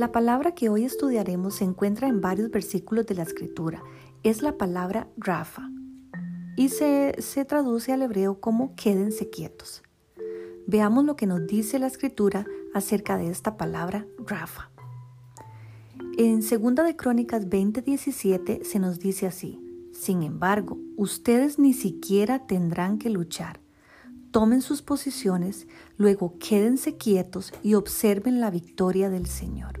La palabra que hoy estudiaremos se encuentra en varios versículos de la escritura. Es la palabra Rafa y se, se traduce al hebreo como quédense quietos. Veamos lo que nos dice la escritura acerca de esta palabra Rafa. En 2 de Crónicas 20:17 se nos dice así: Sin embargo, ustedes ni siquiera tendrán que luchar. Tomen sus posiciones, luego quédense quietos y observen la victoria del Señor.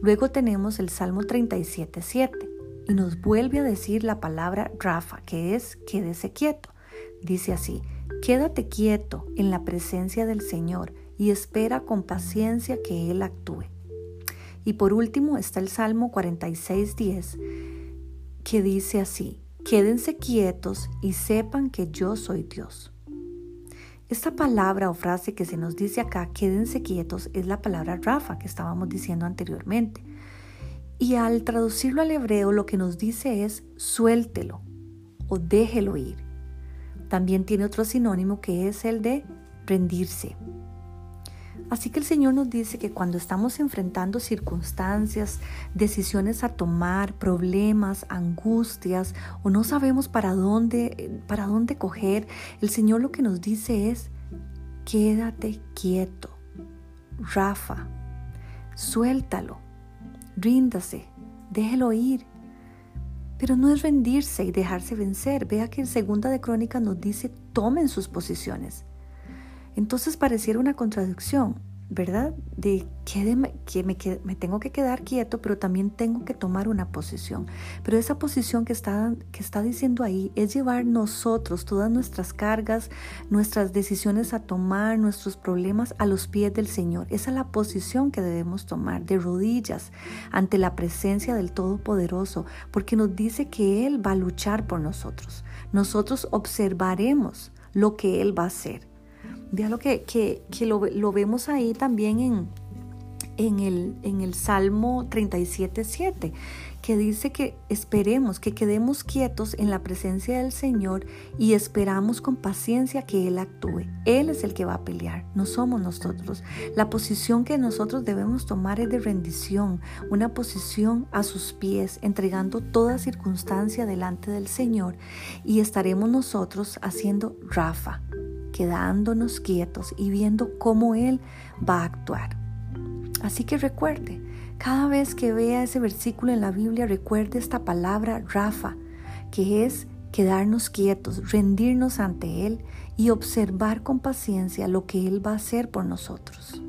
Luego tenemos el Salmo 37:7 y nos vuelve a decir la palabra Rafa, que es quédese quieto. Dice así: Quédate quieto en la presencia del Señor y espera con paciencia que Él actúe. Y por último está el Salmo 46.10 que dice así, quédense quietos y sepan que yo soy Dios. Esta palabra o frase que se nos dice acá, quédense quietos, es la palabra Rafa que estábamos diciendo anteriormente. Y al traducirlo al hebreo lo que nos dice es suéltelo o déjelo ir. También tiene otro sinónimo que es el de rendirse. Así que el Señor nos dice que cuando estamos enfrentando circunstancias, decisiones a tomar, problemas, angustias o no sabemos para dónde para dónde coger, el Señor lo que nos dice es quédate quieto. Rafa, suéltalo, ríndase, déjelo ir. Pero no es rendirse y dejarse vencer. Vea que en Segunda de Crónicas nos dice tomen sus posiciones. Entonces pareciera una contradicción, ¿verdad? De que, me, tengo que quedar quieto, pero también tengo que tomar una posición. Pero esa posición que está, que está diciendo ahí es llevar nosotros todas nuestras cargas, nuestras decisiones a tomar, nuestros problemas a los pies del Señor. Esa es la posición que debemos tomar, de rodillas, ante la presencia del Todopoderoso, porque nos dice que Él va a luchar por nosotros. Nosotros observaremos lo que Él va a hacer. Vea lo que, que, lo, vemos ahí también en, en, el, en el Salmo 37.7, que dice que esperemos, que quedemos quietos en la presencia del Señor y esperamos con paciencia que Él actúe. Él es el que va a pelear, no somos nosotros. La posición que nosotros debemos tomar es de rendición, una posición a sus pies, entregando toda circunstancia delante del Señor y estaremos nosotros haciendo Rafa, quedándonos quietos y viendo cómo Él va a actuar. Así que recuerde, cada vez que vea ese versículo en la Biblia, recuerde esta palabra Rafa, que es quedarnos quietos, rendirnos ante Él y observar con paciencia lo que Él va a hacer por nosotros.